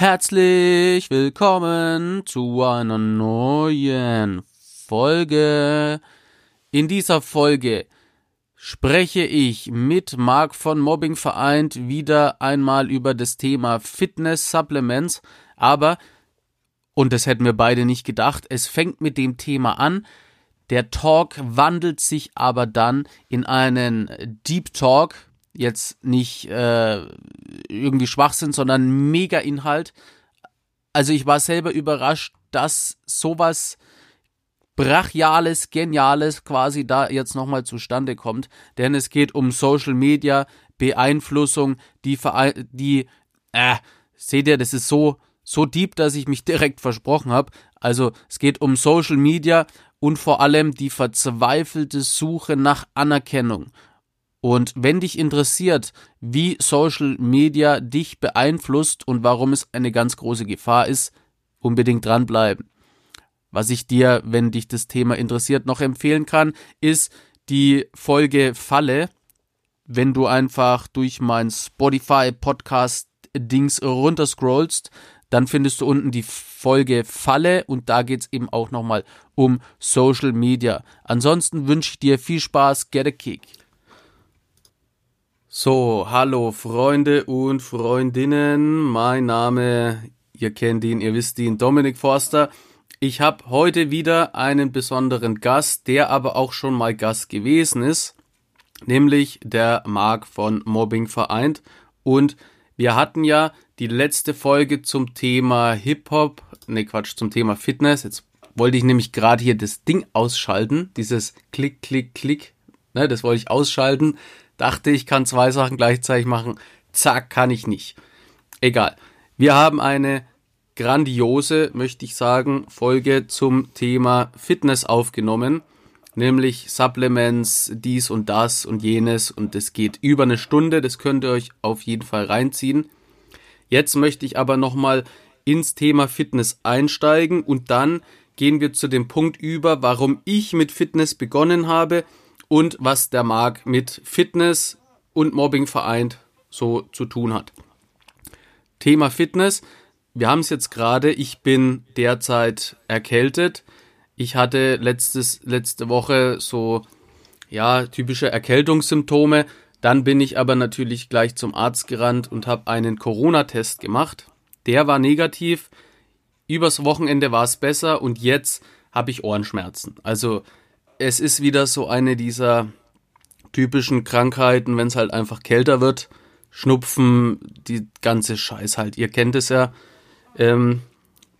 Herzlich willkommen zu einer neuen Folge. In dieser Folge spreche ich mit Marc von Mobbing vereint wieder einmal über das Thema Fitness Supplements, aber und das hätten wir beide nicht gedacht, es fängt mit dem Thema an. Der Talk wandelt sich aber dann in einen Deep Talk, jetzt nicht äh, irgendwie Schwachsinn, sondern mega Inhalt. Also ich war selber überrascht, dass sowas brachiales, geniales quasi da jetzt nochmal zustande kommt, denn es geht um Social Media, Beeinflussung, die Verein die äh, seht ihr, das ist so so deep, dass ich mich direkt versprochen habe. Also es geht um Social Media und vor allem die verzweifelte Suche nach Anerkennung. Und wenn dich interessiert, wie Social Media dich beeinflusst und warum es eine ganz große Gefahr ist, unbedingt dranbleiben. Was ich dir, wenn dich das Thema interessiert, noch empfehlen kann, ist die Folge Falle. Wenn du einfach durch mein Spotify Podcast Dings runterscrollst, dann findest du unten die Folge Falle und da geht's eben auch nochmal um Social Media. Ansonsten wünsche ich dir viel Spaß, get a kick. So, hallo Freunde und Freundinnen, mein Name, ihr kennt ihn, ihr wisst ihn, Dominik Forster. Ich habe heute wieder einen besonderen Gast, der aber auch schon mal Gast gewesen ist, nämlich der Marc von Mobbing vereint und wir hatten ja die letzte Folge zum Thema Hip-Hop, ne Quatsch, zum Thema Fitness. Jetzt wollte ich nämlich gerade hier das Ding ausschalten, dieses Klick, Klick, Klick, ne, das wollte ich ausschalten. Dachte, ich kann zwei Sachen gleichzeitig machen. Zack, kann ich nicht. Egal. Wir haben eine grandiose, möchte ich sagen, Folge zum Thema Fitness aufgenommen. Nämlich Supplements, dies und das und jenes. Und es geht über eine Stunde. Das könnt ihr euch auf jeden Fall reinziehen. Jetzt möchte ich aber nochmal ins Thema Fitness einsteigen und dann gehen wir zu dem Punkt über, warum ich mit Fitness begonnen habe und was der Marc mit Fitness und Mobbing vereint so zu tun hat. Thema Fitness. Wir haben es jetzt gerade. Ich bin derzeit erkältet. Ich hatte letztes, letzte Woche so, ja, typische Erkältungssymptome. Dann bin ich aber natürlich gleich zum Arzt gerannt und habe einen Corona-Test gemacht. Der war negativ. Übers Wochenende war es besser und jetzt habe ich Ohrenschmerzen. Also es ist wieder so eine dieser typischen Krankheiten, wenn es halt einfach kälter wird. Schnupfen, die ganze Scheiß halt. Ihr kennt es ja. Ähm,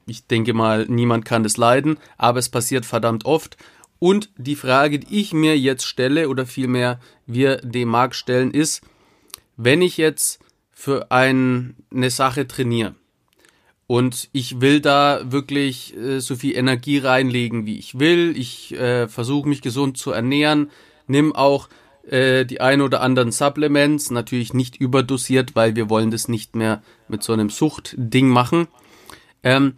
ich denke mal, niemand kann das leiden, aber es passiert verdammt oft. Und die Frage, die ich mir jetzt stelle, oder vielmehr wir dem Markt stellen, ist, wenn ich jetzt für ein, eine Sache trainiere und ich will da wirklich äh, so viel Energie reinlegen, wie ich will, ich äh, versuche mich gesund zu ernähren, nimm auch äh, die ein oder anderen Supplements, natürlich nicht überdosiert, weil wir wollen das nicht mehr mit so einem Suchtding machen. Ähm,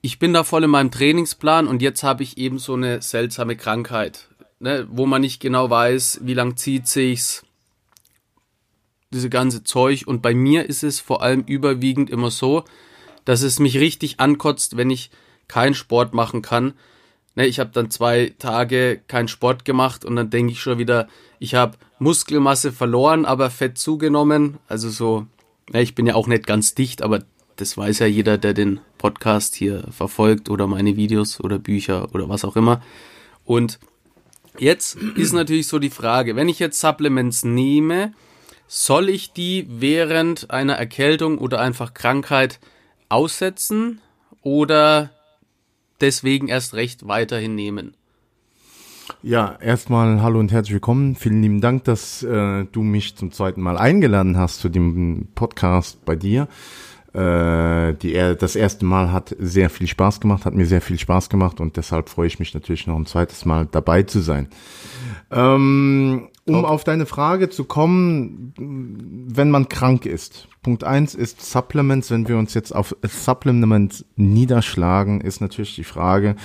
ich bin da voll in meinem Trainingsplan und jetzt habe ich eben so eine seltsame Krankheit, ne, wo man nicht genau weiß, wie lang zieht sich's, diese ganze Zeug. Und bei mir ist es vor allem überwiegend immer so, dass es mich richtig ankotzt, wenn ich keinen Sport machen kann. Ne, ich habe dann zwei Tage keinen Sport gemacht und dann denke ich schon wieder, ich habe Muskelmasse verloren, aber Fett zugenommen. Also so, ne, ich bin ja auch nicht ganz dicht, aber das weiß ja jeder, der den Podcast hier verfolgt oder meine Videos oder Bücher oder was auch immer. Und jetzt ist natürlich so die Frage, wenn ich jetzt Supplements nehme, soll ich die während einer Erkältung oder einfach Krankheit aussetzen oder deswegen erst recht weiterhin nehmen? Ja, erstmal hallo und herzlich willkommen. Vielen lieben Dank, dass äh, du mich zum zweiten Mal eingeladen hast zu dem Podcast bei dir. Äh, die, das erste Mal hat sehr viel Spaß gemacht, hat mir sehr viel Spaß gemacht und deshalb freue ich mich natürlich noch ein zweites Mal dabei zu sein. Ähm, um auf deine Frage zu kommen, wenn man krank ist. Punkt eins ist Supplements. Wenn wir uns jetzt auf Supplements niederschlagen, ist natürlich die Frage,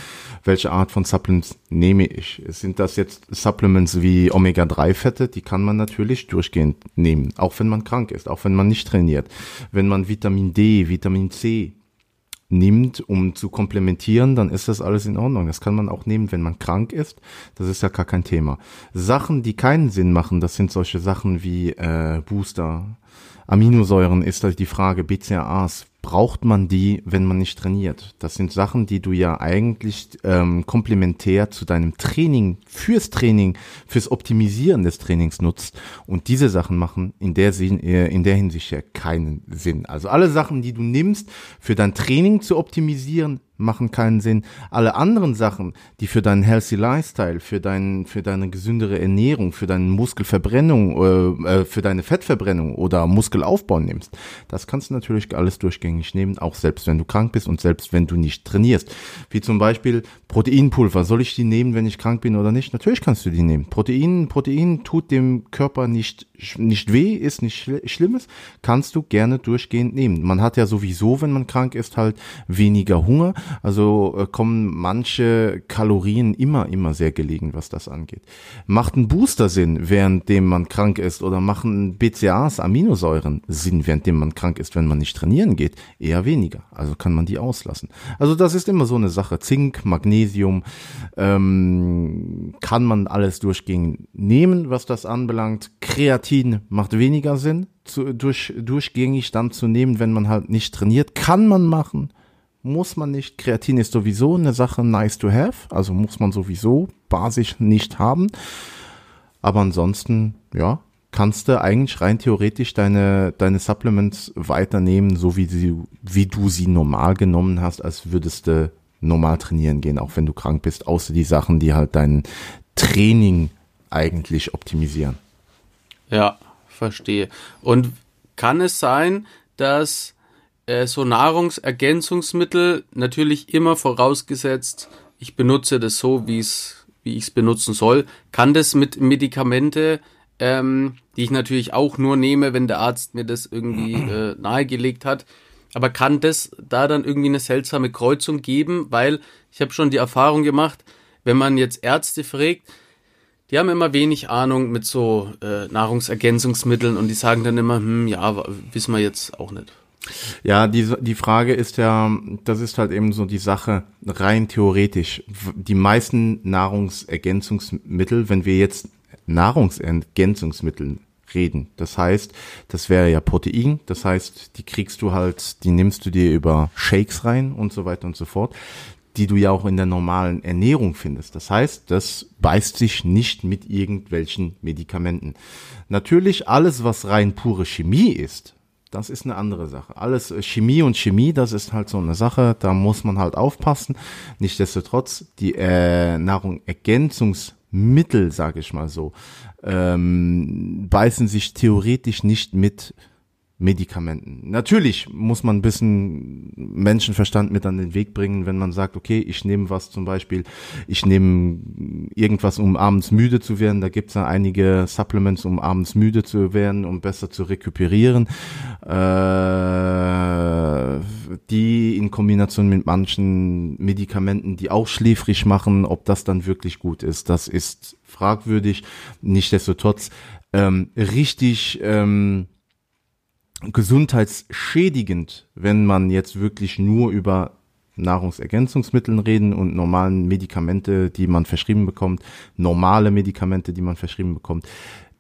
welche Art von Supplements nehme ich? Sind das jetzt Supplements wie Omega-3-Fette? Die kann man natürlich durchgehend nehmen, auch wenn man krank ist, auch wenn man nicht trainiert. Wenn man Vitamin D, Vitamin C, nimmt, um zu komplementieren, dann ist das alles in Ordnung. Das kann man auch nehmen, wenn man krank ist. Das ist ja gar kein Thema. Sachen, die keinen Sinn machen, das sind solche Sachen wie äh, Booster, Aminosäuren ist halt die Frage, BCAAs, braucht man die, wenn man nicht trainiert? Das sind Sachen, die du ja eigentlich ähm, komplementär zu deinem Training, fürs Training, fürs Optimisieren des Trainings nutzt. Und diese Sachen machen in der, Sinn, äh, in der Hinsicht ja keinen Sinn. Also alle Sachen, die du nimmst, für dein Training zu optimisieren, machen keinen Sinn. Alle anderen Sachen, die für deinen healthy Lifestyle, für dein, für deine gesündere Ernährung, für deine Muskelverbrennung, äh, äh, für deine Fettverbrennung oder Muskelaufbau nimmst, das kannst du natürlich alles durchgängig nehmen, auch selbst wenn du krank bist und selbst wenn du nicht trainierst. Wie zum Beispiel Proteinpulver. Soll ich die nehmen, wenn ich krank bin oder nicht? Natürlich kannst du die nehmen. Protein, Protein tut dem Körper nicht, nicht weh, ist nicht schl Schlimmes, kannst du gerne durchgehend nehmen. Man hat ja sowieso, wenn man krank ist, halt weniger Hunger also äh, kommen manche Kalorien immer, immer sehr gelegen, was das angeht. Macht ein Booster Sinn, währenddem man krank ist oder machen BCAAs, Aminosäuren Sinn, währenddem man krank ist, wenn man nicht trainieren geht? Eher weniger. Also kann man die auslassen. Also das ist immer so eine Sache. Zink, Magnesium, ähm, kann man alles durchgehend nehmen, was das anbelangt. Kreatin macht weniger Sinn, zu, durch, durchgängig dann zu nehmen, wenn man halt nicht trainiert. Kann man machen, muss man nicht. Kreatin ist sowieso eine Sache nice to have, also muss man sowieso basisch nicht haben. Aber ansonsten, ja, kannst du eigentlich rein theoretisch deine, deine Supplements weiternehmen, so wie, sie, wie du sie normal genommen hast, als würdest du normal trainieren gehen, auch wenn du krank bist, außer die Sachen, die halt dein Training eigentlich optimisieren. Ja, verstehe. Und kann es sein, dass äh, so Nahrungsergänzungsmittel natürlich immer vorausgesetzt, ich benutze das so, wie es wie ich es benutzen soll. Kann das mit Medikamente, ähm, die ich natürlich auch nur nehme, wenn der Arzt mir das irgendwie äh, nahegelegt hat, aber kann das da dann irgendwie eine seltsame Kreuzung geben? Weil ich habe schon die Erfahrung gemacht, wenn man jetzt Ärzte fragt, die haben immer wenig Ahnung mit so äh, Nahrungsergänzungsmitteln und die sagen dann immer, hm, ja, wissen wir jetzt auch nicht. Ja, die, die Frage ist ja, das ist halt eben so die Sache rein theoretisch. Die meisten Nahrungsergänzungsmittel, wenn wir jetzt Nahrungsergänzungsmittel reden, das heißt, das wäre ja Protein, das heißt, die kriegst du halt, die nimmst du dir über Shakes rein und so weiter und so fort die du ja auch in der normalen Ernährung findest. Das heißt, das beißt sich nicht mit irgendwelchen Medikamenten. Natürlich alles, was rein pure Chemie ist, das ist eine andere Sache. Alles äh, Chemie und Chemie, das ist halt so eine Sache, da muss man halt aufpassen. Nichtsdestotrotz, die äh, Nahrungsergänzungsmittel, sage ich mal so, ähm, beißen sich theoretisch nicht mit Medikamenten. Natürlich muss man ein bisschen Menschenverstand mit an den Weg bringen, wenn man sagt, okay, ich nehme was zum Beispiel, ich nehme irgendwas, um abends müde zu werden. Da gibt es ja einige Supplements, um abends müde zu werden, um besser zu rekuperieren. Äh, die in Kombination mit manchen Medikamenten, die auch schläfrig machen, ob das dann wirklich gut ist, das ist fragwürdig. Nichtsdestotrotz ähm, richtig ähm, gesundheitsschädigend, wenn man jetzt wirklich nur über Nahrungsergänzungsmitteln reden und normalen Medikamente, die man verschrieben bekommt, normale Medikamente, die man verschrieben bekommt,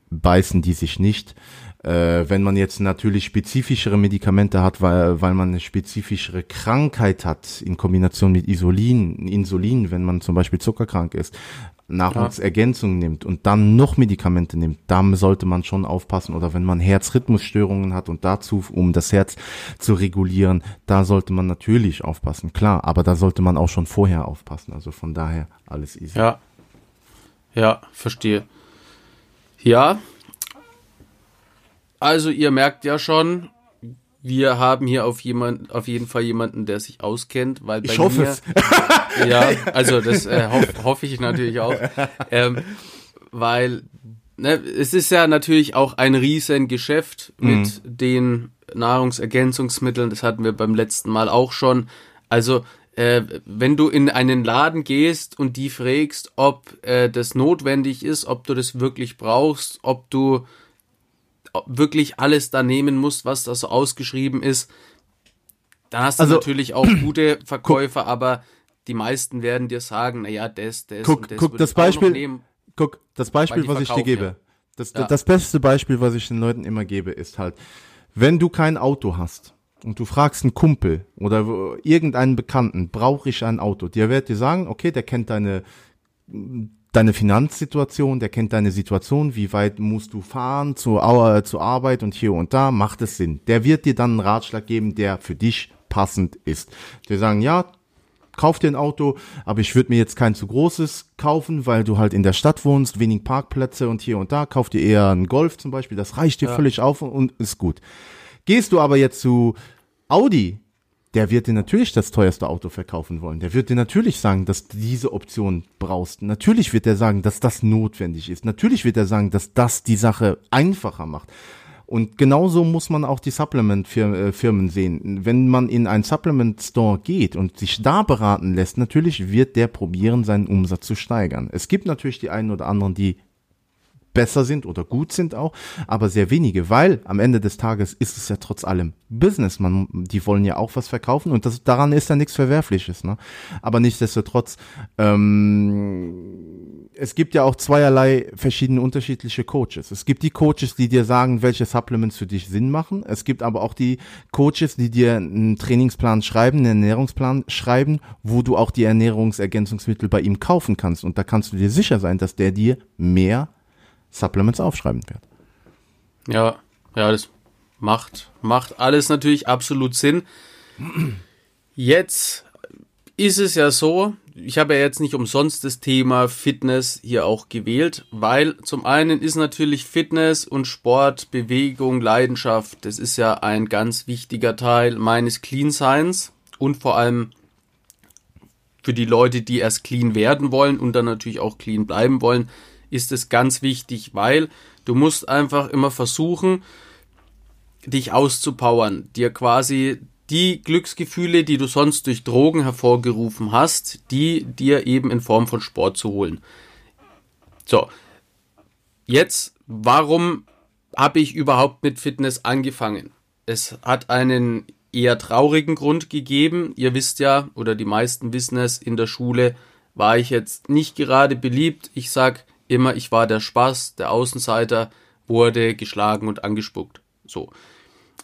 beißen die sich nicht. Äh, wenn man jetzt natürlich spezifischere Medikamente hat, weil, weil man eine spezifischere Krankheit hat, in Kombination mit Isolin, Insulin, wenn man zum Beispiel zuckerkrank ist, Nahrungsergänzung ja. nimmt und dann noch Medikamente nimmt, dann sollte man schon aufpassen. Oder wenn man Herzrhythmusstörungen hat und dazu, um das Herz zu regulieren, da sollte man natürlich aufpassen. Klar, aber da sollte man auch schon vorher aufpassen. Also von daher alles easy. Ja. Ja, verstehe. Ja. Also ihr merkt ja schon, wir haben hier auf jemand, auf jeden Fall jemanden, der sich auskennt, weil bei ich hoffe mir, es. ja, also das äh, hoffe hoff ich natürlich auch, ähm, weil ne, es ist ja natürlich auch ein riesen Geschäft mit mhm. den Nahrungsergänzungsmitteln. Das hatten wir beim letzten Mal auch schon. Also äh, wenn du in einen Laden gehst und die fragst, ob äh, das notwendig ist, ob du das wirklich brauchst, ob du wirklich alles da nehmen musst, was da so ausgeschrieben ist, dann hast du also, natürlich auch gute Verkäufer, aber die meisten werden dir sagen, naja, das, das guck, und das guck, das Beispiel, nehmen, guck, das Beispiel, was ich dir gebe. Ja. Das, ja. das beste Beispiel, was ich den Leuten immer gebe, ist halt, wenn du kein Auto hast und du fragst einen Kumpel oder irgendeinen Bekannten, brauche ich ein Auto? Der wird dir sagen, okay, der kennt deine deine Finanzsituation, der kennt deine Situation, wie weit musst du fahren zur, äh, zur Arbeit und hier und da, macht es Sinn. Der wird dir dann einen Ratschlag geben, der für dich passend ist. Der sagen, ja, kauf dir ein Auto, aber ich würde mir jetzt kein zu großes kaufen, weil du halt in der Stadt wohnst, wenig Parkplätze und hier und da, kauf dir eher einen Golf zum Beispiel, das reicht dir ja. völlig auf und ist gut. Gehst du aber jetzt zu Audi, der wird dir natürlich das teuerste Auto verkaufen wollen. Der wird dir natürlich sagen, dass du diese Option brauchst. Natürlich wird er sagen, dass das notwendig ist. Natürlich wird er sagen, dass das die Sache einfacher macht. Und genauso muss man auch die Supplement-Firmen äh, sehen. Wenn man in einen Supplement-Store geht und sich da beraten lässt, natürlich wird der probieren, seinen Umsatz zu steigern. Es gibt natürlich die einen oder anderen, die besser sind oder gut sind auch, aber sehr wenige, weil am Ende des Tages ist es ja trotz allem Business. Man, die wollen ja auch was verkaufen und das, daran ist ja nichts Verwerfliches. Ne? Aber nichtsdestotrotz, ähm, es gibt ja auch zweierlei verschiedene unterschiedliche Coaches. Es gibt die Coaches, die dir sagen, welche Supplements für dich Sinn machen. Es gibt aber auch die Coaches, die dir einen Trainingsplan schreiben, einen Ernährungsplan schreiben, wo du auch die Ernährungsergänzungsmittel bei ihm kaufen kannst. Und da kannst du dir sicher sein, dass der dir mehr Supplements aufschreiben wird. Ja, ja, das macht, macht alles natürlich absolut Sinn. Jetzt ist es ja so, ich habe ja jetzt nicht umsonst das Thema Fitness hier auch gewählt, weil zum einen ist natürlich Fitness und Sport, Bewegung, Leidenschaft, das ist ja ein ganz wichtiger Teil meines Clean Science und vor allem für die Leute, die erst clean werden wollen und dann natürlich auch clean bleiben wollen, ist es ganz wichtig, weil du musst einfach immer versuchen, dich auszupowern, dir quasi die Glücksgefühle, die du sonst durch Drogen hervorgerufen hast, die dir eben in Form von Sport zu holen. So, jetzt, warum habe ich überhaupt mit Fitness angefangen? Es hat einen eher traurigen Grund gegeben. Ihr wisst ja, oder die meisten wissen es, in der Schule war ich jetzt nicht gerade beliebt. Ich sag immer, ich war der Spaß, der Außenseiter, wurde geschlagen und angespuckt. So.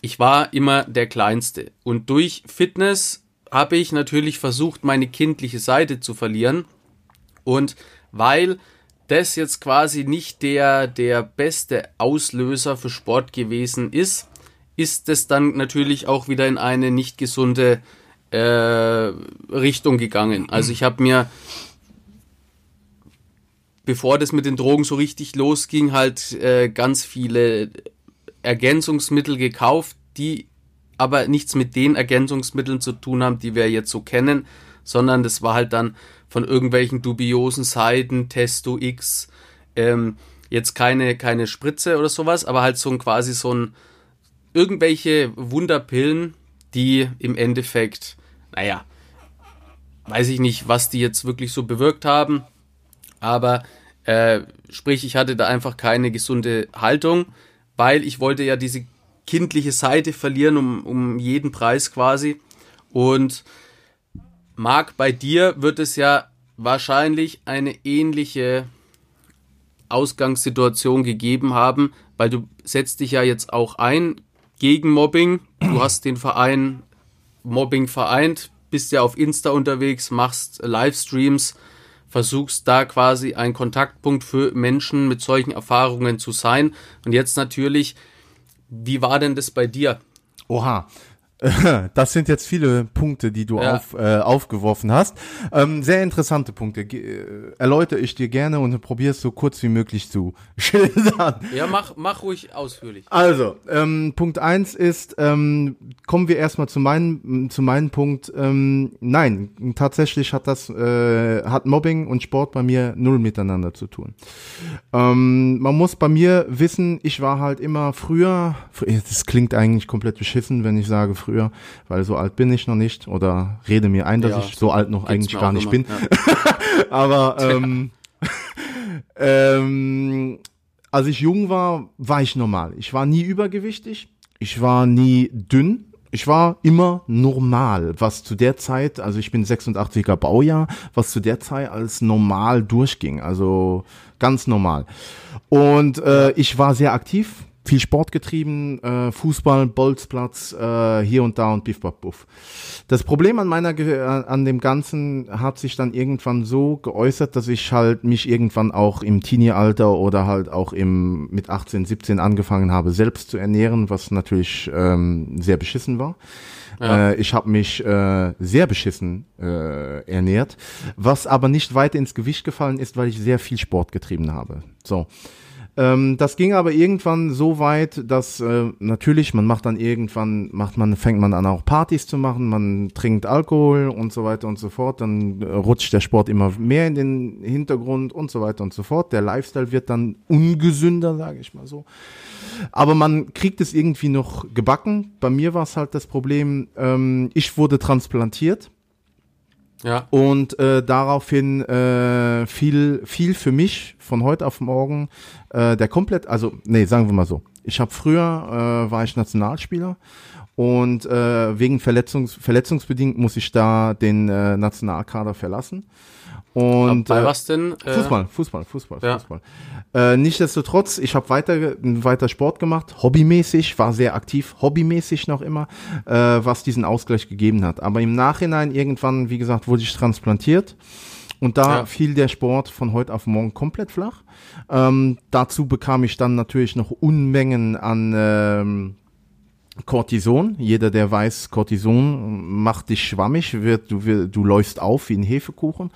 Ich war immer der Kleinste. Und durch Fitness habe ich natürlich versucht, meine kindliche Seite zu verlieren. Und weil das jetzt quasi nicht der, der beste Auslöser für Sport gewesen ist, ist es dann natürlich auch wieder in eine nicht gesunde äh, Richtung gegangen. Also ich habe mir bevor das mit den Drogen so richtig losging, halt äh, ganz viele Ergänzungsmittel gekauft, die aber nichts mit den Ergänzungsmitteln zu tun haben, die wir jetzt so kennen, sondern das war halt dann von irgendwelchen dubiosen Seiten, Testo X, ähm, jetzt keine, keine Spritze oder sowas, aber halt so ein quasi so ein irgendwelche Wunderpillen, die im Endeffekt, naja, weiß ich nicht, was die jetzt wirklich so bewirkt haben, aber äh, sprich, ich hatte da einfach keine gesunde Haltung, weil ich wollte ja diese kindliche Seite verlieren um, um jeden Preis quasi. Und Marc, bei dir wird es ja wahrscheinlich eine ähnliche Ausgangssituation gegeben haben, weil du setzt dich ja jetzt auch ein gegen Mobbing. Du hast den Verein Mobbing vereint, bist ja auf Insta unterwegs, machst Livestreams, versuchst da quasi ein Kontaktpunkt für Menschen mit solchen Erfahrungen zu sein. Und jetzt natürlich, wie war denn das bei dir? Oha. Das sind jetzt viele Punkte, die du Ja. auf, äh, aufgeworfen hast. Ähm, sehr interessante Punkte. Ge äh, erläutere ich dir gerne und probiere es so kurz wie möglich zu schildern. Ja, mach, mach ruhig ausführlich. Also, ähm, Punkt eins ist, ähm, kommen wir erstmal zu meinem, zu meinem Punkt. Ähm, nein, tatsächlich hat das, äh, hat Mobbing und Sport bei mir null miteinander zu tun. Ähm, man muss bei mir wissen, ich war halt immer früher, fr- das klingt eigentlich komplett beschissen, wenn ich sage früher, weil so alt bin ich noch nicht oder rede mir ein, dass Ja, ich so alt noch eigentlich gar nicht immer. bin. Ja. Aber ähm, ähm, als ich jung war, war ich normal. Ich war nie übergewichtig. Ich war nie dünn. Ich war immer normal, was zu der Zeit, also ich bin 86er Baujahr, was zu der Zeit als normal durchging, also ganz normal. Und äh, ich war sehr aktiv, viel Sport getrieben, äh, Fußball, Bolzplatz, äh, hier und da und Biff, Baff, Buff. Das Problem an meiner, an dem Ganzen hat sich dann irgendwann so geäußert, dass ich halt mich irgendwann auch im Teenie-Alter oder halt auch im, mit 18, 17 angefangen habe, selbst zu ernähren, was natürlich ähm, sehr beschissen war. Ja. Äh, ich habe mich äh, sehr beschissen äh, ernährt, was aber nicht weiter ins Gewicht gefallen ist, weil ich sehr viel Sport getrieben habe. So. Ähm, das ging aber irgendwann so weit, dass äh, natürlich man macht dann irgendwann macht man fängt man an auch Partys zu machen, man trinkt Alkohol und so weiter und so fort, dann äh, rutscht der Sport immer mehr in den Hintergrund und so weiter und so fort. Der Lifestyle wird dann ungesünder, sage ich mal so. Aber man kriegt es irgendwie noch gebacken. Bei mir war es halt das Problem, ähm, ich wurde transplantiert Ja. und äh, daraufhin äh, fiel, viel für mich von heute auf morgen äh, der komplett, also nee, sagen wir mal so. Ich habe früher äh, war ich Nationalspieler und äh, wegen Verletzungs verletzungsbedingt muss ich da den äh, Nationalkader verlassen. Und Bei äh, was denn? Äh, Fußball, Fußball, Fußball, Ja. Fußball. Äh, nichtsdestotrotz, ich habe weiter, weiter Sport gemacht, hobbymäßig, war sehr aktiv, hobbymäßig noch immer, äh, was diesen Ausgleich gegeben hat. Aber im Nachhinein irgendwann, wie gesagt, wurde ich transplantiert. Und da Ja. fiel der Sport von heute auf morgen komplett flach. Ähm, dazu bekam ich dann natürlich noch Unmengen an ähm, Cortison. Jeder, der weiß, Cortison macht dich schwammig, wird, du, du läufst auf wie ein Hefekuchen.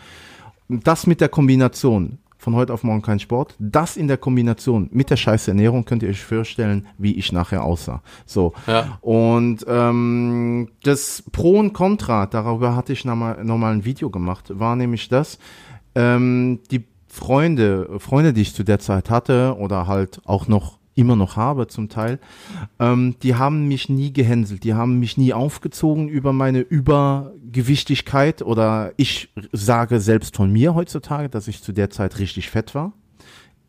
Das mit der Kombination von heute auf morgen kein Sport, das in der Kombination mit der scheiß Ernährung könnt ihr euch vorstellen, wie ich nachher aussah. So. Ja. Und ähm, das Pro und Contra, darüber hatte ich nochmal noch mal ein Video gemacht, war nämlich das, ähm, die Freunde, Freunde, die ich zu der Zeit hatte oder halt auch noch immer noch habe zum Teil, ähm, die haben mich nie gehänselt, die haben mich nie aufgezogen über meine Übergewichtigkeit oder ich sage selbst von mir heutzutage, dass ich zu der Zeit richtig fett war.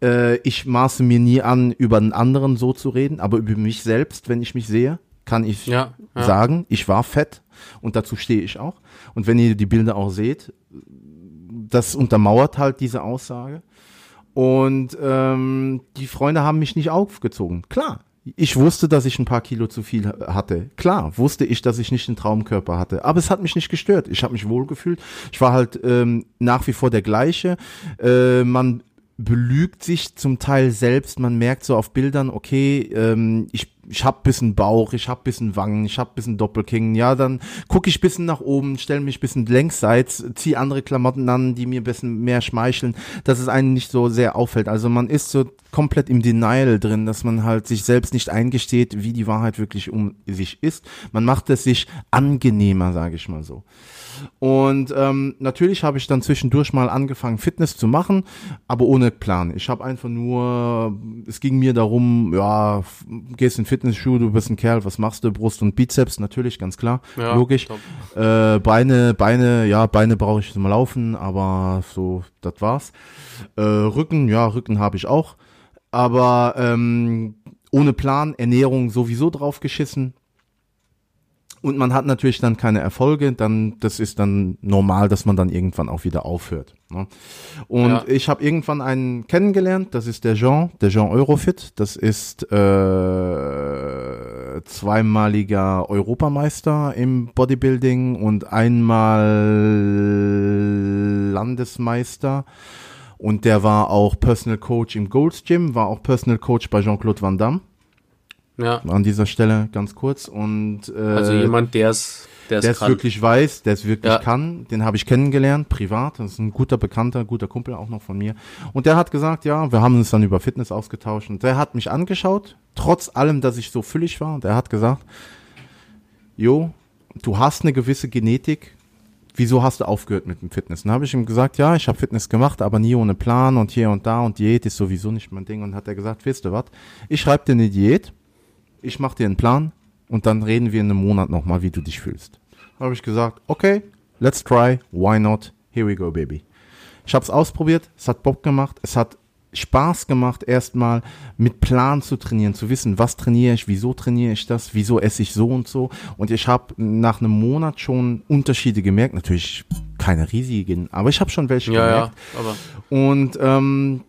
Äh, ich maße mir nie an, über einen anderen so zu reden, aber über mich selbst, wenn ich mich sehe, kann ich Ja, ja. sagen, ich war fett und dazu stehe ich auch. Und wenn ihr die Bilder auch seht, das untermauert halt diese Aussage. Und ähm, die Freunde haben mich nicht aufgezogen. Klar, ich wusste, dass ich ein paar Kilo zu viel hatte. Klar, wusste ich, dass ich nicht den Traumkörper hatte. Aber es hat mich nicht gestört. Ich habe mich wohlgefühlt. Ich war halt ähm, nach wie vor der gleiche. Äh, man belügt sich zum Teil selbst. Man merkt so auf Bildern, okay, ähm, ich ich hab bisschen Bauch, ich hab bisschen Wangen, ich hab bisschen Doppelkinn. Ja, dann gucke ich bisschen nach oben, stelle mich bisschen längsseits, zieh andere Klamotten an, die mir bisschen mehr schmeicheln, dass es einen nicht so sehr auffällt. Also man ist so komplett im Denial drin, dass man halt sich selbst nicht eingesteht, wie die Wahrheit wirklich um sich ist. Man macht es sich angenehmer, sage ich mal so. Und ähm, natürlich habe ich dann zwischendurch mal angefangen, Fitness zu machen, aber ohne Plan. Ich habe einfach nur, es ging mir darum, ja, gehst in Fitnessschuhe, du bist ein Kerl, was machst du? Brust und Bizeps, natürlich, ganz klar, Ja, logisch. Äh, Beine, Beine, ja, Beine brauche ich zum Laufen, aber so, das war's. Äh, Rücken, ja, Rücken habe ich auch, aber ähm, ohne Plan, Ernährung sowieso draufgeschissen. Und man hat natürlich dann keine Erfolge, dann das ist dann normal, dass man dann irgendwann auch wieder aufhört. Ne? Und Ja. ich habe irgendwann einen kennengelernt, das ist der Jean, der Jean Eurofit, das ist äh, zweimaliger Europameister im Bodybuilding und einmal Landesmeister. Und der war auch Personal Coach im Gold's Gym, war auch Personal Coach bei Jean-Claude Van Damme. Ja. An dieser Stelle ganz kurz. Und, äh, also jemand, der es der es wirklich weiß, der es wirklich ja. kann. Den habe ich kennengelernt, privat. Das ist ein guter Bekannter, guter Kumpel auch noch von mir. Und der hat gesagt, ja, wir haben uns dann über Fitness ausgetauscht. Und der hat mich angeschaut, trotz allem, dass ich so füllig war. Und der hat gesagt, Jo, du hast eine gewisse Genetik. Wieso hast du aufgehört mit dem Fitness? Dann habe ich ihm gesagt, ja, ich habe Fitness gemacht, aber nie ohne Plan und hier und da und Diät ist sowieso nicht mein Ding. Und hat er gesagt, weißt du was, ich schreibe dir eine Diät, ich mache dir einen Plan und dann reden wir in einem Monat nochmal, wie du dich fühlst habe ich gesagt, okay, let's try, why not, here we go, baby. Ich habe es ausprobiert, es hat Bock gemacht, es hat Spaß gemacht, erstmal mit Plan zu trainieren, zu wissen, was trainiere ich, wieso trainiere ich das, wieso esse ich so und so. Und ich habe nach einem Monat schon Unterschiede gemerkt, natürlich keine riesigen, aber ich habe schon welche ja, gemerkt. Ja, aber und ähm,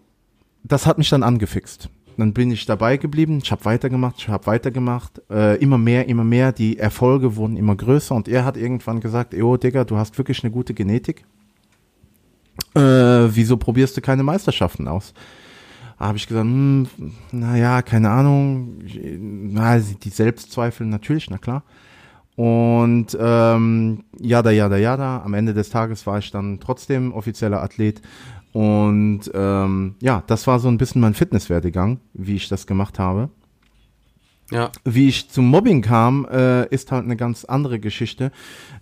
das hat mich dann angefixt. Dann bin ich dabei geblieben, ich habe weitergemacht, ich habe weitergemacht, äh, immer mehr, immer mehr, die Erfolge wurden immer größer und er hat irgendwann gesagt, oh Digga, du hast wirklich eine gute Genetik. Äh, wieso probierst du keine Meisterschaften aus? habe ich gesagt, hm, naja, keine Ahnung, na, die Selbstzweifel natürlich, na klar. Und ähm, jada, jada, jada. Am Ende des Tages war ich dann trotzdem offizieller Athlet und ähm, ja, das war so ein bisschen mein Fitnesswerdegang, wie ich das gemacht habe. Ja. Wie ich zum Mobbing kam, äh, ist halt eine ganz andere Geschichte.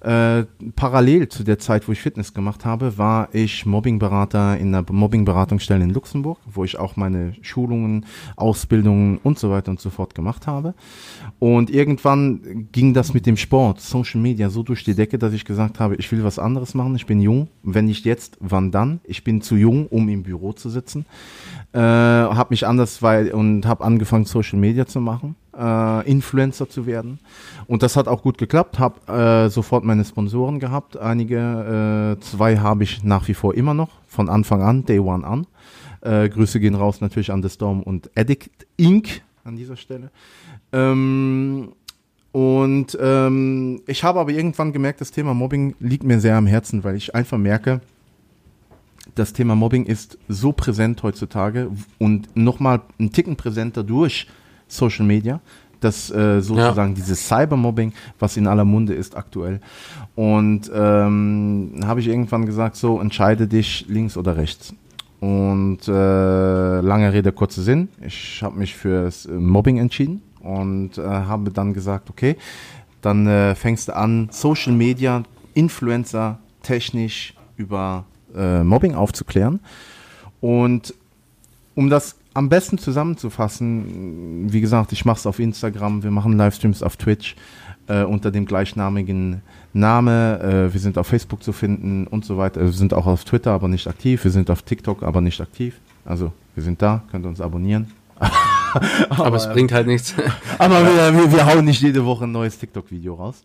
Äh, parallel zu der Zeit, wo ich Fitness gemacht habe, war ich Mobbingberater in einer Mobbingberatungsstelle in Luxemburg, wo ich auch meine Schulungen, Ausbildungen und so weiter und so fort gemacht habe. Und irgendwann ging das mit dem Sport, Social Media so durch die Decke, dass ich gesagt habe, ich will was anderes machen. Ich bin jung. Wenn nicht jetzt, wann dann? Ich bin zu jung, um im Büro zu sitzen. Äh, habe mich anders weil und habe angefangen Social Media zu machen äh, Influencer zu werden. Und das hat auch gut geklappt. Habe äh, sofort meine Sponsoren gehabt. Einige, äh, zwei habe ich nach wie vor immer noch, von Anfang an, Day One an. Äh, Grüße gehen raus natürlich an The Storm und Addict Inc. an dieser Stelle. Ähm, und ähm, ich habe aber irgendwann gemerkt, das Thema Mobbing liegt mir sehr am Herzen, weil ich einfach merke, das Thema Mobbing ist so präsent heutzutage und nochmal einen Ticken präsenter durch Social Media. Das äh, sozusagen ja. dieses Cybermobbing, was in aller Munde ist aktuell. Und ähm, habe ich irgendwann gesagt, so entscheide dich links oder rechts. Und äh, lange Rede, kurzer Sinn. Ich habe mich fürs Mobbing entschieden und äh, habe dann gesagt, okay, dann äh, fängst du an, Social Media, Influencer technisch über äh, Mobbing aufzuklären. Und um das am besten zusammenzufassen, wie gesagt, ich mache es auf Instagram, wir machen Livestreams auf Twitch äh, unter dem gleichnamigen Name. Äh, wir sind auf Facebook zu finden und so weiter. Wir sind auch auf Twitter, aber nicht aktiv. Wir sind auf TikTok, aber nicht aktiv. Also wir sind da, könnt ihr uns abonnieren. aber, aber, es bringt halt nichts. aber wir, wir, wir, hauen nicht jede Woche ein neues TikTok-Video raus.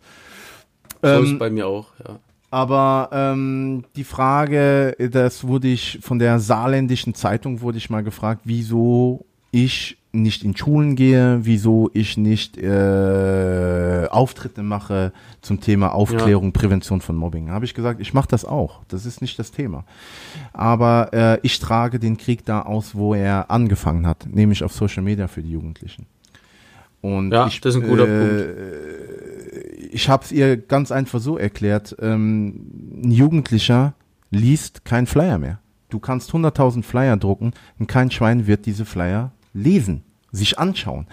So ähm, ist bei mir auch, ja. Aber ähm, die Frage, das wurde ich von der saarländischen Zeitung wurde ich mal gefragt, wieso ich nicht in Schulen gehe, wieso ich nicht äh, Auftritte mache zum Thema Aufklärung, ja. Prävention von Mobbing. Habe ich gesagt, ich mache das auch. Das ist nicht das Thema. Aber äh, ich trage den Krieg da aus, wo er angefangen hat, nämlich auf Social Media für die Jugendlichen. Und ja, ich, das ist ein guter äh, Punkt ich habe es ihr ganz einfach so erklärt. Ähm, ein Jugendlicher liest kein Flyer mehr. Du kannst 100.000 Flyer drucken und kein Schwein wird diese Flyer lesen, sich anschauen.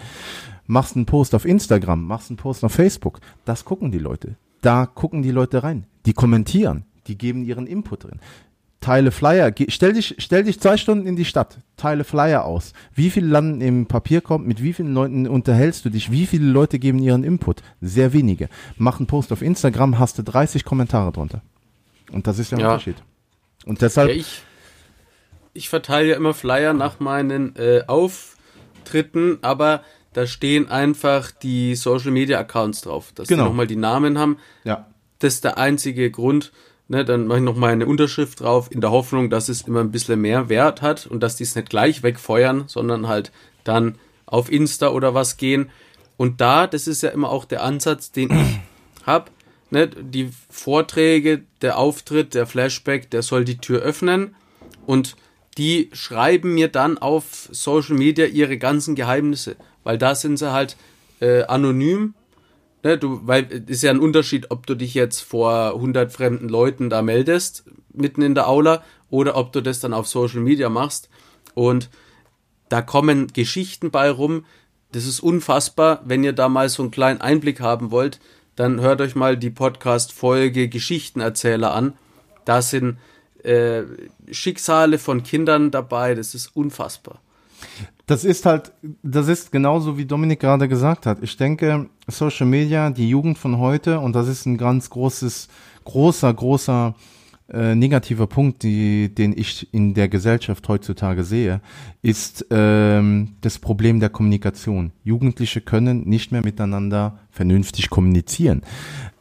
Machst einen Post auf Instagram, machst einen Post auf Facebook. Das gucken die Leute. Da gucken die Leute rein. Die kommentieren. Die geben ihren Input drin teile Flyer. Stell dich, stell dich zwei Stunden in die Stadt, teile Flyer aus. Wie viele landen im Papierkorb? Mit wie vielen Leuten unterhältst du dich? Wie viele Leute geben ihren Input? Sehr wenige. Mach einen Post auf Instagram, hast du 30 Kommentare drunter. Und das ist der ja. Unterschied. Und deshalb. Ja, ich, ich verteile ja immer Flyer nach meinen äh, Auftritten, aber da stehen einfach die Social Media Accounts drauf, dass genau. die nochmal die Namen haben. Ja. Das ist der einzige Grund, Ne, dann mache ich noch mal eine Unterschrift drauf, in der Hoffnung, dass es immer ein bisschen mehr Wert hat und dass die es nicht gleich wegfeuern, sondern halt dann auf Insta oder was gehen. Und da, das ist ja immer auch der Ansatz, den ich habe. Ne, die Vorträge, der Auftritt, der Flashback, der soll die Tür öffnen und die schreiben mir dann auf Social Media ihre ganzen Geheimnisse, weil da sind sie halt äh, anonym. Ne, du, weil ist ja ein Unterschied, ob du dich jetzt vor 100 fremden Leuten da meldest, mitten in der Aula, oder ob du das dann auf Social Media machst. Und da kommen Geschichten bei rum. Das ist unfassbar. Wenn ihr da mal so einen kleinen Einblick haben wollt, dann hört euch mal die Podcast-Folge Geschichtenerzähler an. Da sind äh, Schicksale von Kindern dabei. Das ist unfassbar. Das ist halt, das ist genauso wie Dominik gerade gesagt hat. Ich denke, Social Media, die Jugend von heute, und das ist ein ganz großes, großer, großer äh, negativer Punkt, die, den ich in der Gesellschaft heutzutage sehe, ist ähm, das Problem der Kommunikation. Jugendliche können nicht mehr miteinander vernünftig kommunizieren.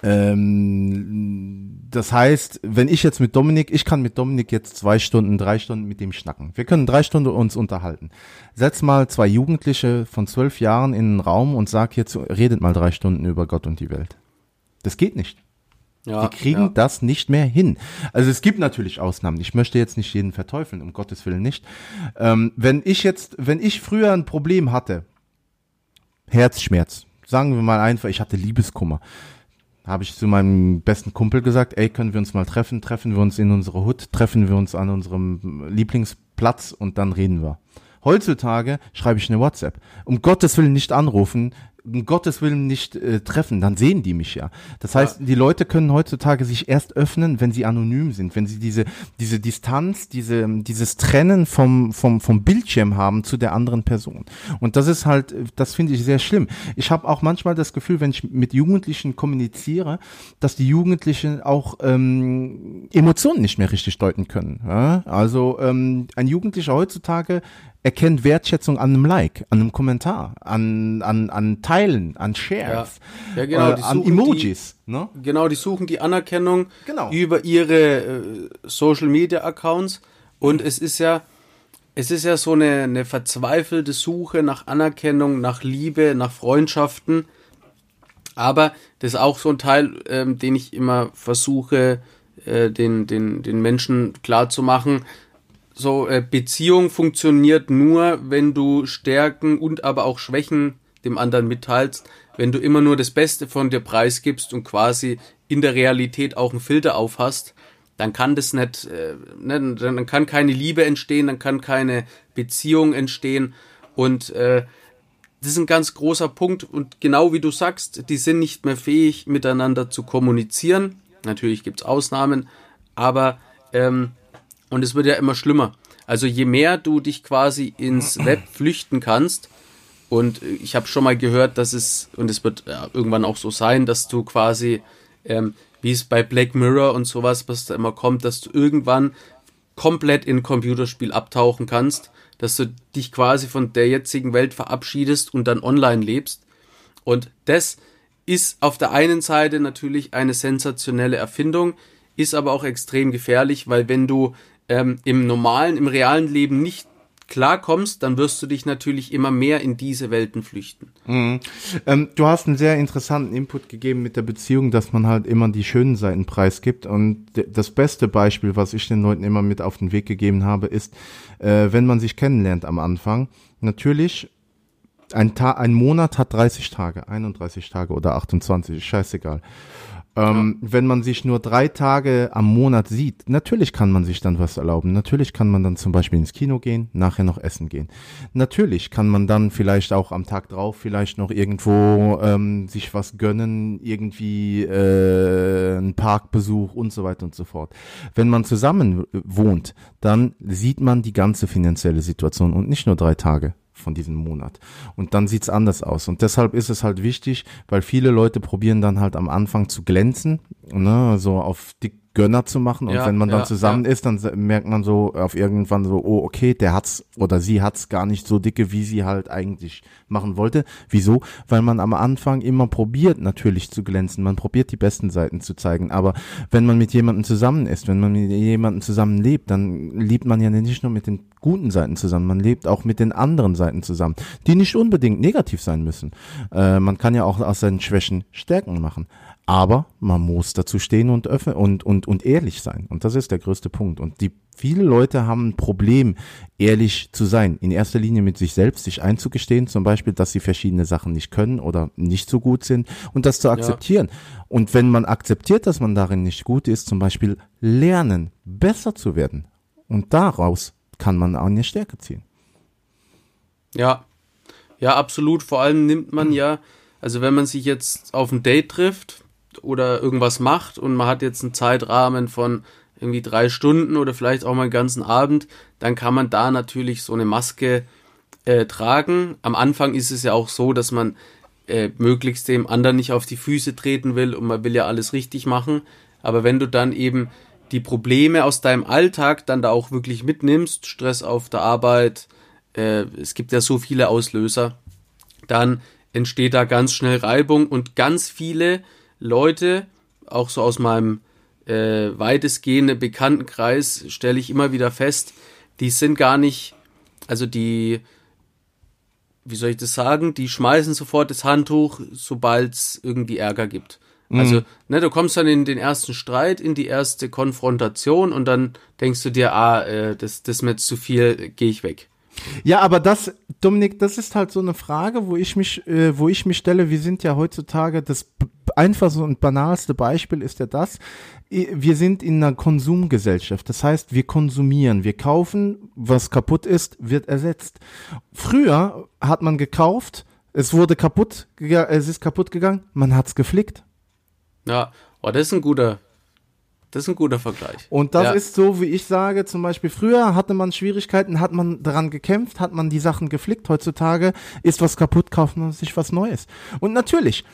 Ähm, das heißt, wenn ich jetzt mit Dominik, ich kann mit Dominik jetzt zwei Stunden, drei Stunden mit ihm schnacken. Wir können drei Stunden uns unterhalten. Setz mal zwei Jugendliche von zwölf Jahren in einen Raum und sag jetzt, redet mal drei Stunden über Gott und die Welt. Das geht nicht. Ja, die kriegen ja. das nicht mehr hin. Also es gibt natürlich Ausnahmen. Ich möchte jetzt nicht jeden verteufeln, um Gottes Willen nicht. Ähm, wenn ich jetzt, wenn ich früher ein Problem hatte, Herzschmerz, sagen wir mal einfach, ich hatte Liebeskummer, habe ich zu meinem besten Kumpel gesagt, ey, können wir uns mal treffen, treffen wir uns in unsere Hut, treffen wir uns an unserem Lieblingsplatz und dann reden wir. Heutzutage schreibe ich eine WhatsApp. Um Gottes Willen nicht anrufen, um Gottes Willen nicht äh, treffen, dann sehen die mich ja. Das heißt, ja. die Leute können heutzutage sich erst öffnen, wenn sie anonym sind, wenn sie diese, diese Distanz, diese, dieses Trennen vom, vom, vom Bildschirm haben zu der anderen Person. Und das ist halt, das finde ich sehr schlimm. Ich habe auch manchmal das Gefühl, wenn ich mit Jugendlichen kommuniziere, dass die Jugendlichen auch ähm, Emotionen nicht mehr richtig deuten können. Ja? Also ähm, ein Jugendlicher heutzutage erkennt Wertschätzung an einem Like, an einem Kommentar, an, an, an Teilen, an Shares, ja. Ja, genau, äh, an Emojis. Die, ne? Genau, die suchen die Anerkennung genau. über ihre äh, Social Media Accounts und es ist ja, es ist ja so eine, eine verzweifelte Suche nach Anerkennung, nach Liebe, nach Freundschaften. Aber das ist auch so ein Teil, ähm, den ich immer versuche, äh, den, den, den Menschen klar zu machen so äh, Beziehung funktioniert nur, wenn du Stärken und aber auch Schwächen dem anderen mitteilst. Wenn du immer nur das Beste von dir preisgibst und quasi in der Realität auch einen Filter aufhast, dann kann das nicht, äh, ne, dann kann keine Liebe entstehen, dann kann keine Beziehung entstehen und äh, das ist ein ganz großer Punkt und genau wie du sagst, die sind nicht mehr fähig miteinander zu kommunizieren. Natürlich gibt's Ausnahmen, aber ähm, und es wird ja immer schlimmer. Also je mehr du dich quasi ins Web flüchten kannst, und ich habe schon mal gehört, dass es, und es wird ja, irgendwann auch so sein, dass du quasi, ähm, wie es bei Black Mirror und sowas, was da immer kommt, dass du irgendwann komplett in ein Computerspiel abtauchen kannst, dass du dich quasi von der jetzigen Welt verabschiedest und dann online lebst. Und das ist auf der einen Seite natürlich eine sensationelle Erfindung, ist aber auch extrem gefährlich, weil wenn du ähm, im normalen, im realen Leben nicht klarkommst, dann wirst du dich natürlich immer mehr in diese Welten flüchten. Mhm. Ähm, du hast einen sehr interessanten Input gegeben mit der Beziehung, dass man halt immer die schönen Seiten preisgibt. Und das beste Beispiel, was ich den Leuten immer mit auf den Weg gegeben habe, ist, äh, wenn man sich kennenlernt am Anfang, natürlich ein, Ta ein Monat hat 30 Tage, 31 Tage oder 28, scheißegal. Ähm, ja. Wenn man sich nur drei Tage am Monat sieht, natürlich kann man sich dann was erlauben. Natürlich kann man dann zum Beispiel ins Kino gehen, nachher noch essen gehen. Natürlich kann man dann vielleicht auch am Tag drauf vielleicht noch irgendwo ähm, sich was gönnen, irgendwie äh, einen Parkbesuch und so weiter und so fort. Wenn man zusammen wohnt, dann sieht man die ganze finanzielle Situation und nicht nur drei Tage von diesem Monat. Und dann sieht's anders aus. Und deshalb ist es halt wichtig, weil viele Leute probieren dann halt am Anfang zu glänzen, ne, so auf dick Gönner zu machen. Und ja, wenn man dann ja, zusammen ja. ist, dann merkt man so auf irgendwann so, oh, okay, der hat's oder sie hat's gar nicht so dicke, wie sie halt eigentlich machen wollte. Wieso? Weil man am Anfang immer probiert, natürlich zu glänzen. Man probiert die besten Seiten zu zeigen. Aber wenn man mit jemandem zusammen ist, wenn man mit jemandem zusammen lebt, dann liebt man ja nicht nur mit den guten Seiten zusammen, man lebt auch mit den anderen Seiten zusammen, die nicht unbedingt negativ sein müssen. Äh, man kann ja auch aus seinen Schwächen Stärken machen. Aber man muss dazu stehen und, öffnen und, und, und ehrlich sein. Und das ist der größte Punkt. Und die viele Leute haben ein Problem, ehrlich zu sein. In erster Linie mit sich selbst, sich einzugestehen, zum Beispiel, dass sie verschiedene Sachen nicht können oder nicht so gut sind und das zu akzeptieren. Ja. Und wenn man akzeptiert, dass man darin nicht gut ist, zum Beispiel lernen, besser zu werden. Und daraus kann man auch eine Stärke ziehen. Ja, ja, absolut. Vor allem nimmt man ja, also wenn man sich jetzt auf ein Date trifft oder irgendwas macht und man hat jetzt einen Zeitrahmen von irgendwie drei Stunden oder vielleicht auch mal einen ganzen Abend, dann kann man da natürlich so eine Maske äh, tragen. Am Anfang ist es ja auch so, dass man äh, möglichst dem anderen nicht auf die Füße treten will und man will ja alles richtig machen. Aber wenn du dann eben die Probleme aus deinem Alltag dann da auch wirklich mitnimmst, Stress auf der Arbeit, äh, es gibt ja so viele Auslöser, dann entsteht da ganz schnell Reibung und ganz viele Leute, auch so aus meinem äh, weitestgehenden Bekanntenkreis, stelle ich immer wieder fest, die sind gar nicht, also die, wie soll ich das sagen, die schmeißen sofort das Handtuch, sobald es irgendwie Ärger gibt. Mhm. Also, ne, du kommst dann in den ersten Streit, in die erste Konfrontation und dann denkst du dir, ah, äh, das, das ist mir jetzt zu viel, gehe ich weg. Ja, aber das, Dominik, das ist halt so eine Frage, wo ich mich, äh, wo ich mich stelle. Wir sind ja heutzutage das einfachste und banalste Beispiel ist ja das. Wir sind in einer Konsumgesellschaft. Das heißt, wir konsumieren, wir kaufen, was kaputt ist, wird ersetzt. Früher hat man gekauft, es wurde kaputt, es ist kaputt gegangen, man hat's geflickt. Ja, oh, das ist ein guter, das ist ein guter Vergleich. Und das ja. ist so, wie ich sage, zum Beispiel früher hatte man Schwierigkeiten, hat man daran gekämpft, hat man die Sachen geflickt. Heutzutage ist was kaputt, kauft man sich was Neues. Und natürlich,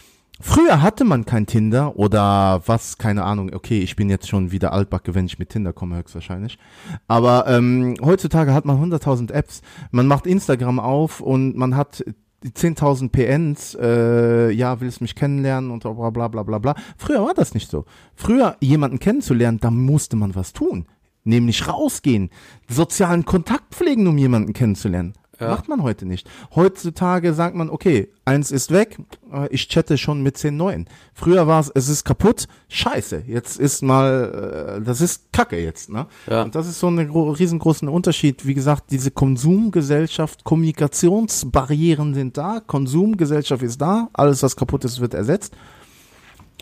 früher hatte man kein Tinder oder was, keine Ahnung. Okay, ich bin jetzt schon wieder altbacke, wenn ich mit Tinder komme, höchstwahrscheinlich. Aber ähm, heutzutage hat man 100.000 Apps. Man macht Instagram auf und man hat die 10.000 PNs, äh, ja, willst mich kennenlernen und bla bla bla bla bla. Früher war das nicht so. Früher jemanden kennenzulernen, da musste man was tun. Nämlich rausgehen, sozialen Kontakt pflegen, um jemanden kennenzulernen. Ja. Macht man heute nicht. Heutzutage sagt man, okay, eins ist weg, äh, ich chatte schon mit zehn neuen. Früher war es, es ist kaputt, scheiße, jetzt ist mal, äh, das ist Kacke jetzt, ne? Ja. Und das ist so ein riesengroßer Unterschied. Wie gesagt, diese Konsumgesellschaft, Kommunikationsbarrieren sind da, Konsumgesellschaft ist da, alles was kaputt ist, wird ersetzt.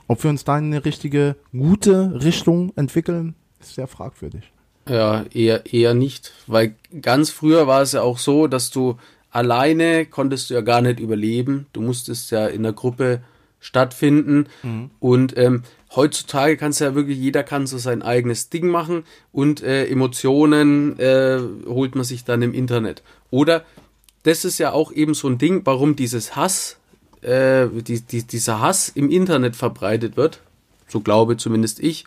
Ob wir uns da in eine richtige, gute Richtung entwickeln, ist sehr fragwürdig. Ja, eher, eher nicht, weil ganz früher war es ja auch so, dass du alleine konntest du ja gar nicht überleben. Du musstest ja in der Gruppe stattfinden mhm. und ähm, heutzutage kannst du ja wirklich, jeder kann so sein eigenes Ding machen und äh, Emotionen äh, holt man sich dann im Internet. Oder das ist ja auch eben so ein Ding, warum dieses Hass, äh, die, die, dieser Hass im Internet verbreitet wird. So glaube zumindest ich.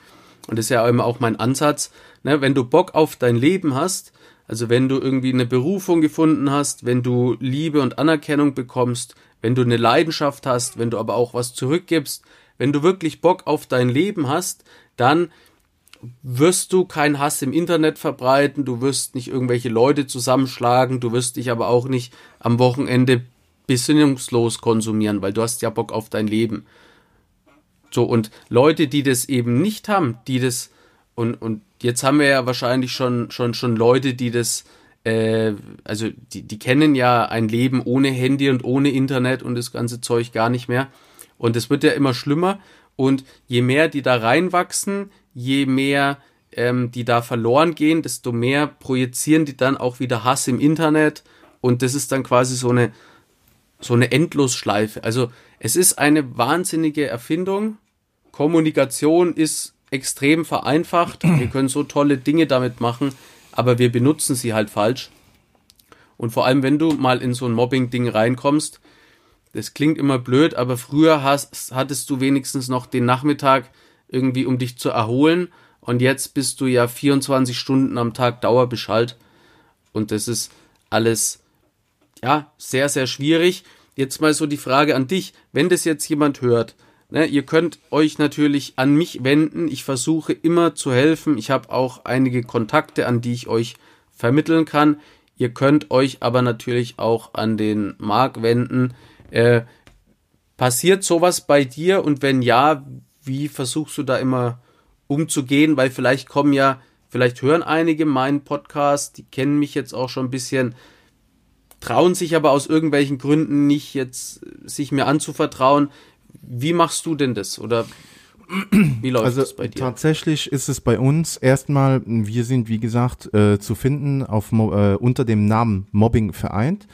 Und das ist ja immer auch mein Ansatz, Ne, wenn du Bock auf dein Leben hast, also wenn du irgendwie eine Berufung gefunden hast, wenn du Liebe und Anerkennung bekommst, wenn du eine Leidenschaft hast, wenn du aber auch was zurückgibst, wenn du wirklich Bock auf dein Leben hast, dann wirst du keinen Hass im Internet verbreiten, du wirst nicht irgendwelche Leute zusammenschlagen, du wirst dich aber auch nicht am Wochenende besinnungslos konsumieren, weil du hast ja Bock auf dein Leben. So, und Leute, die das eben nicht haben, die das und, und jetzt haben wir ja wahrscheinlich schon, schon, schon Leute, die das, äh, also die, die kennen ja ein Leben ohne Handy und ohne Internet und das ganze Zeug gar nicht mehr. Und es wird ja immer schlimmer. Und je mehr die da reinwachsen, je mehr ähm, die da verloren gehen, desto mehr projizieren die dann auch wieder Hass im Internet. Und das ist dann quasi so eine, so eine Endlosschleife. Also es ist eine wahnsinnige Erfindung. Kommunikation ist extrem vereinfacht. Wir können so tolle Dinge damit machen, aber wir benutzen sie halt falsch. Und vor allem, wenn du mal in so ein Mobbing-Ding reinkommst, das klingt immer blöd, aber früher hast, hattest du wenigstens noch den Nachmittag irgendwie, um dich zu erholen. Und jetzt bist du ja 24 Stunden am Tag Dauerbeschallt. Und das ist alles, ja, sehr, sehr schwierig. Jetzt mal so die Frage an dich. Wenn das jetzt jemand hört, Ne, ihr könnt euch natürlich an mich wenden. Ich versuche immer zu helfen. Ich habe auch einige Kontakte, an die ich euch vermitteln kann. Ihr könnt euch aber natürlich auch an den Marc wenden. Äh, passiert sowas bei dir und wenn ja, wie versuchst du da immer umzugehen? Weil vielleicht kommen ja, vielleicht hören einige meinen Podcast, die kennen mich jetzt auch schon ein bisschen, trauen sich aber aus irgendwelchen Gründen nicht jetzt sich mir anzuvertrauen. Wie machst du denn das? Oder wie läuft also, das bei dir? Tatsächlich ist es bei uns erstmal, wir sind wie gesagt äh, zu finden auf äh, unter dem Namen Mobbing vereint.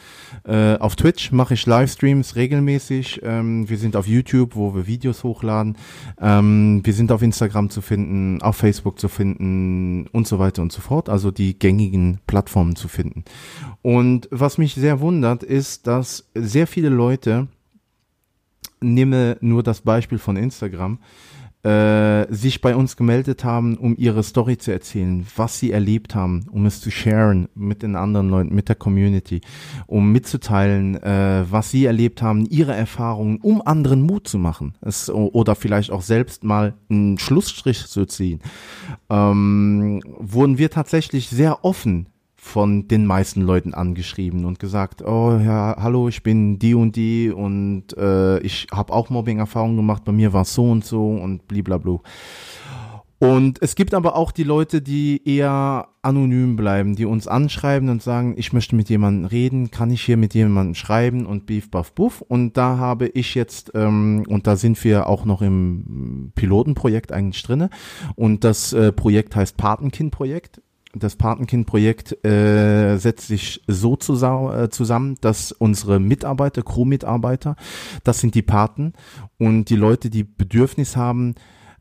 Äh, auf Twitch mache ich Livestreams regelmäßig. Ähm, wir sind auf YouTube, wo wir Videos hochladen. Ähm, wir sind auf Instagram zu finden, auf Facebook zu finden und so weiter und so fort. Also die gängigen Plattformen zu finden. Und was mich sehr wundert, ist, dass sehr viele Leute nehme nur das Beispiel von Instagram, äh, sich bei uns gemeldet haben, um ihre Story zu erzählen, was sie erlebt haben, um es zu sharen mit den anderen Leuten, mit der Community, um mitzuteilen, äh, was sie erlebt haben, ihre Erfahrungen, um anderen Mut zu machen. Es, oder vielleicht auch selbst mal einen Schlussstrich zu ziehen, ähm, wurden wir tatsächlich sehr offen von den meisten Leuten angeschrieben und gesagt, oh ja, hallo, ich bin die und die und äh, ich habe auch Mobbing-Erfahrungen gemacht, bei mir war es so und so und blablabla. Und es gibt aber auch die Leute, die eher anonym bleiben, die uns anschreiben und sagen, ich möchte mit jemandem reden, kann ich hier mit jemandem schreiben und beef, buff, buff. Und da habe ich jetzt, ähm, und da sind wir auch noch im Pilotenprojekt eigentlich drinne. Und das äh, Projekt heißt Patenkind-Projekt das Patenkind-Projekt äh, setzt sich so äh, zusammen, dass unsere Mitarbeiter, Crew-Mitarbeiter, das sind die Paten und die Leute, die Bedürfnis haben,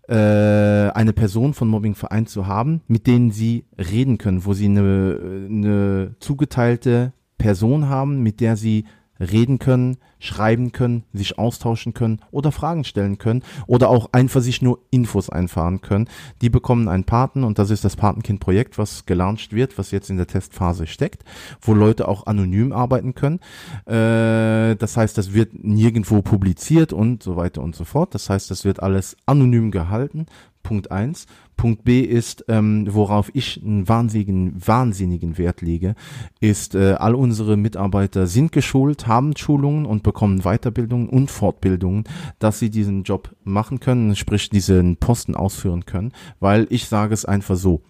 äh, eine Person von Mobbing Verein zu haben, mit denen sie reden können, wo sie eine, eine zugeteilte Person haben, mit der sie reden können, schreiben können, sich austauschen können oder Fragen stellen können oder auch einfach sich nur Infos einfahren können. Die bekommen einen Paten und das ist das Patenkind-Projekt, was gelauncht wird, was jetzt in der Testphase steckt, wo Leute auch anonym arbeiten können. Äh, das heißt, das wird nirgendwo publiziert und so weiter und so fort. Das heißt, das wird alles anonym gehalten. Punkt eins. Punkt B ist, ähm, worauf ich einen wahnsinnigen, wahnsinnigen Wert lege, ist, äh, all unsere Mitarbeiter sind geschult, haben Schulungen und bekommen Weiterbildungen und Fortbildungen, dass sie diesen Job machen können, sprich diesen Posten ausführen können, weil ich sage es einfach so.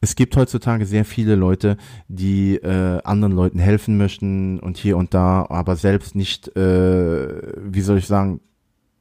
Es gibt heutzutage sehr viele Leute, die äh, anderen Leuten helfen möchten und hier und da, aber selbst nicht, äh, wie soll ich sagen,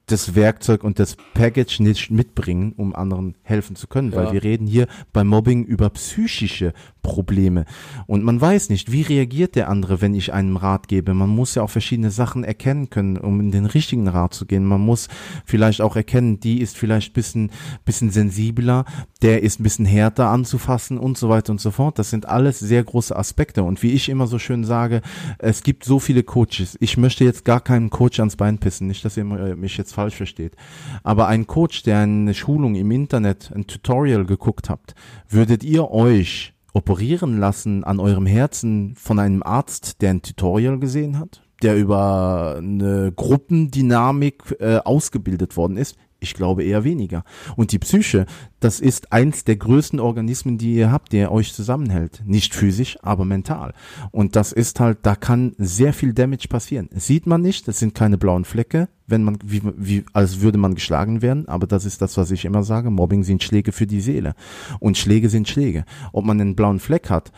das Werkzeug und das Package nicht mitbringen, um anderen helfen zu können, ja. weil wir reden hier beim Mobbing über psychische Probleme und man weiß nicht, wie reagiert der andere, wenn ich einem Rat gebe. Man muss ja auch verschiedene Sachen erkennen können, um in den richtigen Rat zu gehen. Man muss vielleicht auch erkennen, die ist vielleicht bisschen bisschen sensibler, der ist ein bisschen härter anzufassen und so weiter und so fort. Das sind alles sehr große Aspekte und wie ich immer so schön sage, es gibt so viele Coaches. Ich möchte jetzt gar keinen Coach ans Bein pissen, nicht, dass ihr mich jetzt falsch versteht. Aber ein Coach, der eine Schulung im Internet, ein Tutorial geguckt habt, würdet ihr euch operieren lassen an eurem Herzen von einem Arzt, der ein Tutorial gesehen hat? der über eine Gruppendynamik äh, ausgebildet worden ist? Ich glaube eher weniger. Und die Psyche, das ist eins der größten Organismen, die ihr habt, der euch zusammenhält. Nicht physisch, aber mental. Und das ist halt, da kann sehr viel Damage passieren. Das sieht man nicht, das sind keine blauen Flecke, wenn man, wie, wie, als würde man geschlagen werden. Aber das ist das, was ich immer sage. Mobbing sind Schläge für die Seele. Und Schläge sind Schläge. Ob man einen blauen Fleck hat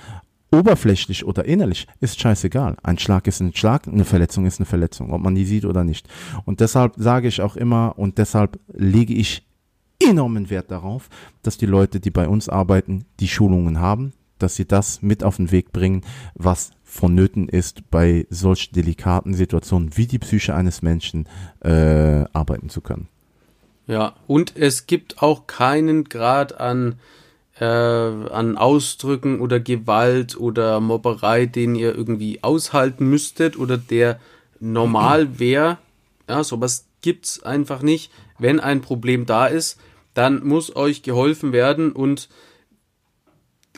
oberflächlich oder innerlich, ist scheißegal. Ein Schlag ist ein Schlag, eine Verletzung ist eine Verletzung, ob man die sieht oder nicht. Und deshalb sage ich auch immer und deshalb lege ich enormen Wert darauf, dass die Leute, die bei uns arbeiten, die Schulungen haben, dass sie das mit auf den Weg bringen, was vonnöten ist, bei solch delikaten Situationen wie die Psyche eines Menschen äh, arbeiten zu können. Ja, und es gibt auch keinen Grad an äh, an Ausdrücken oder Gewalt oder Mobberei, den ihr irgendwie aushalten müsstet oder der normal wäre. Ja, sowas gibt's einfach nicht. Wenn ein Problem da ist, dann muss euch geholfen werden und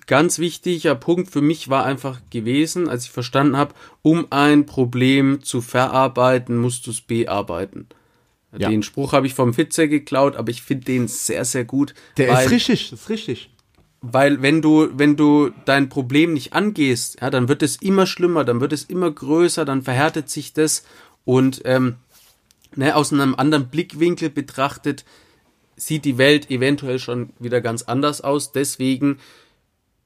ganz wichtiger Punkt für mich war einfach gewesen, als ich verstanden habe, um ein Problem zu verarbeiten, musst du es bearbeiten. Ja. Den Spruch habe ich vom Fitzer geklaut, aber ich finde den sehr, sehr gut. Der ist richtig, ist richtig. Weil wenn du, wenn du dein Problem nicht angehst, ja, dann wird es immer schlimmer, dann wird es immer größer, dann verhärtet sich das und ähm, ne, aus einem anderen Blickwinkel betrachtet, sieht die Welt eventuell schon wieder ganz anders aus. Deswegen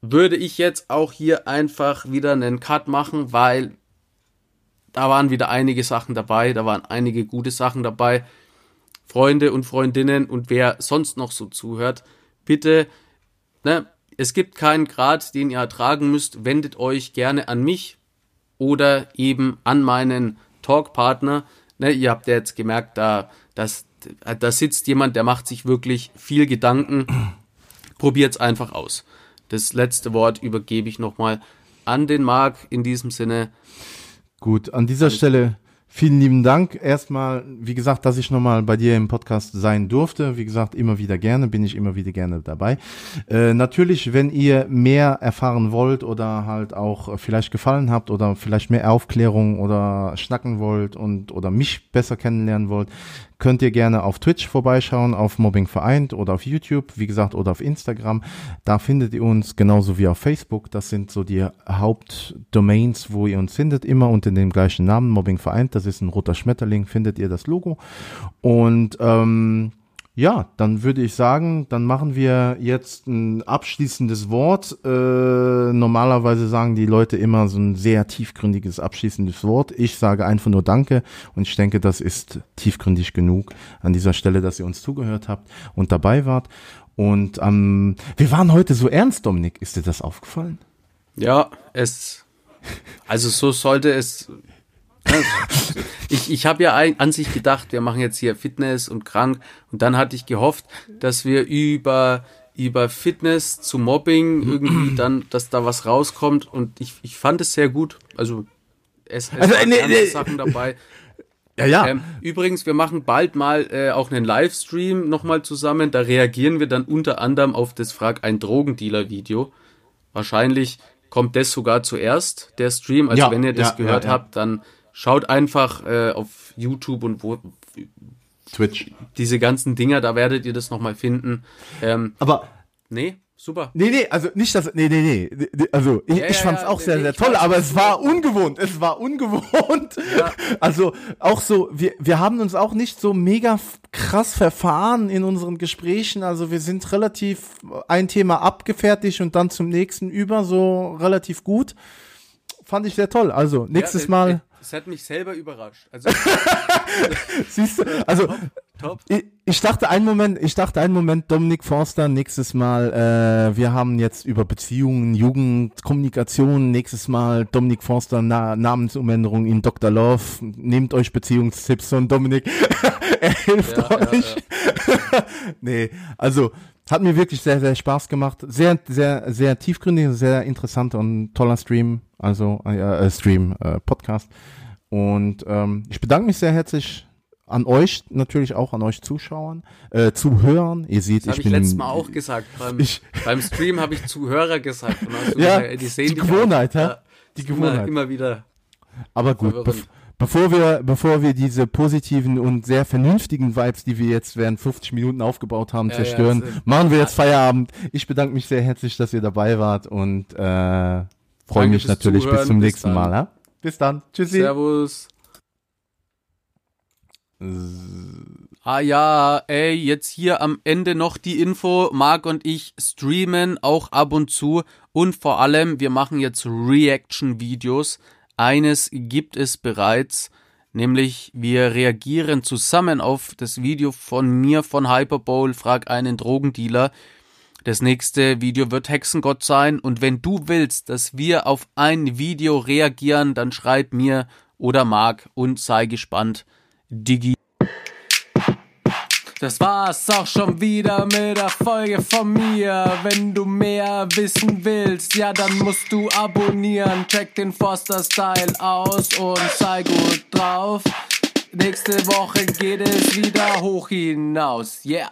würde ich jetzt auch hier einfach wieder einen Cut machen, weil da waren wieder einige Sachen dabei, da waren einige gute Sachen dabei. Freunde und Freundinnen und wer sonst noch so zuhört, bitte, ne, es gibt keinen Grad, den ihr ertragen müsst, wendet euch gerne an mich oder eben an meinen Talkpartner. Ne, ihr habt ja jetzt gemerkt, da, das, da sitzt jemand, der macht sich wirklich viel Gedanken. Probiert's einfach aus. Das letzte Wort übergebe ich nochmal an den Marc in diesem Sinne. Gut, an dieser Stelle vielen lieben Dank. Erstmal, wie gesagt, dass ich nochmal bei dir im Podcast sein durfte. Wie gesagt, immer wieder gerne, bin ich immer wieder gerne dabei. Äh, natürlich, wenn ihr mehr erfahren wollt oder halt auch vielleicht gefallen habt oder vielleicht mehr Aufklärung oder schnacken wollt und oder mich besser kennenlernen wollt, könnt ihr gerne auf Twitch vorbeischauen, auf Mobbing Vereint oder auf YouTube, wie gesagt, oder auf Instagram. Da findet ihr uns genauso wie auf Facebook. Das sind so die Hauptdomains, wo ihr uns findet, immer unter dem gleichen Namen, Mobbing Vereint. Das ist ein roter Schmetterling, findet ihr das Logo. Und ähm, ja, dann würde ich sagen, dann machen wir jetzt ein abschließendes Wort. Äh, normalerweise sagen die Leute immer so ein sehr tiefgründiges abschließendes Wort. Ich sage einfach nur Danke und ich denke, das ist tiefgründig genug an dieser Stelle, dass ihr uns zugehört habt und dabei wart. Und ähm, wir waren heute so ernst, Dominik. Ist dir das aufgefallen? Ja, es. Also so sollte es ich ich habe ja an sich gedacht, wir machen jetzt hier Fitness und krank und dann hatte ich gehofft, dass wir über über Fitness zu Mobbing irgendwie dann, dass da was rauskommt und ich, ich fand es sehr gut. Also es, es also, waren nee, nee, Sachen dabei. Ja, ja. Ähm, übrigens, wir machen bald mal äh, auch einen Livestream nochmal zusammen. Da reagieren wir dann unter anderem auf das Frag ein Drogendealer-Video. Wahrscheinlich kommt das sogar zuerst, der Stream. Also ja, wenn ihr das ja, gehört ja, habt, dann Schaut einfach äh, auf YouTube und wo Twitch. Diese ganzen Dinger, da werdet ihr das nochmal finden. Ähm, aber nee, super. Nee, nee, also nicht das, nee, nee, nee, also ich, ja, ich fand's ja, auch sehr, nee, sehr toll, aber es war ungewohnt, es war ungewohnt. Ja. Also auch so, wir, wir haben uns auch nicht so mega krass verfahren in unseren Gesprächen, also wir sind relativ ein Thema abgefertigt und dann zum nächsten über, so relativ gut. Fand ich sehr toll, also nächstes Mal das hat mich selber überrascht. Also, Siehst du, also top, top. Ich, ich, dachte einen Moment, ich dachte einen Moment, Dominik Forster, nächstes Mal, äh, wir haben jetzt über Beziehungen, Jugend, Kommunikation, nächstes Mal Dominik Forster, Na Namensumänderung in Dr. Love, nehmt euch Beziehungstipps von Dominik, er hilft ja, euch. Ja, ja. nee, also hat mir wirklich sehr, sehr Spaß gemacht. Sehr, sehr, sehr tiefgründig, sehr interessanter und toller Stream. Also äh, äh, Stream, äh, Podcast. Und ähm, ich bedanke mich sehr herzlich an euch, natürlich auch an euch Zuschauern, äh, Zuhörern. Ihr seht, das ich bin. Ich letztes Mal auch gesagt. Beim, ich, beim Stream habe ich Zuhörer gesagt. ja, gesagt, die, sehen die Gewohnheit, ja. Die Gewohnheit. Immer, immer wieder. Aber gut, Bevor wir, bevor wir diese positiven und sehr vernünftigen Vibes, die wir jetzt während 50 Minuten aufgebaut haben, ja, zerstören, ja, machen wir jetzt Feierabend. Ich bedanke mich sehr herzlich, dass ihr dabei wart und äh, freue mich natürlich Zuhören. bis zum nächsten bis Mal. Ja? Bis dann. Tschüssi. Servus. Ah ja, ey, jetzt hier am Ende noch die Info. Marc und ich streamen auch ab und zu und vor allem, wir machen jetzt Reaction-Videos. Eines gibt es bereits, nämlich wir reagieren zusammen auf das Video von mir von Hyperbowl, frag einen Drogendealer. Das nächste Video wird Hexengott sein und wenn du willst, dass wir auf ein Video reagieren, dann schreib mir oder Marc und sei gespannt. Digi. Das war's auch schon wieder mit der Folge von mir. Wenn du mehr wissen willst, ja, dann musst du abonnieren. Check den Foster Style aus und sei gut drauf. Nächste Woche geht es wieder hoch hinaus. Yeah.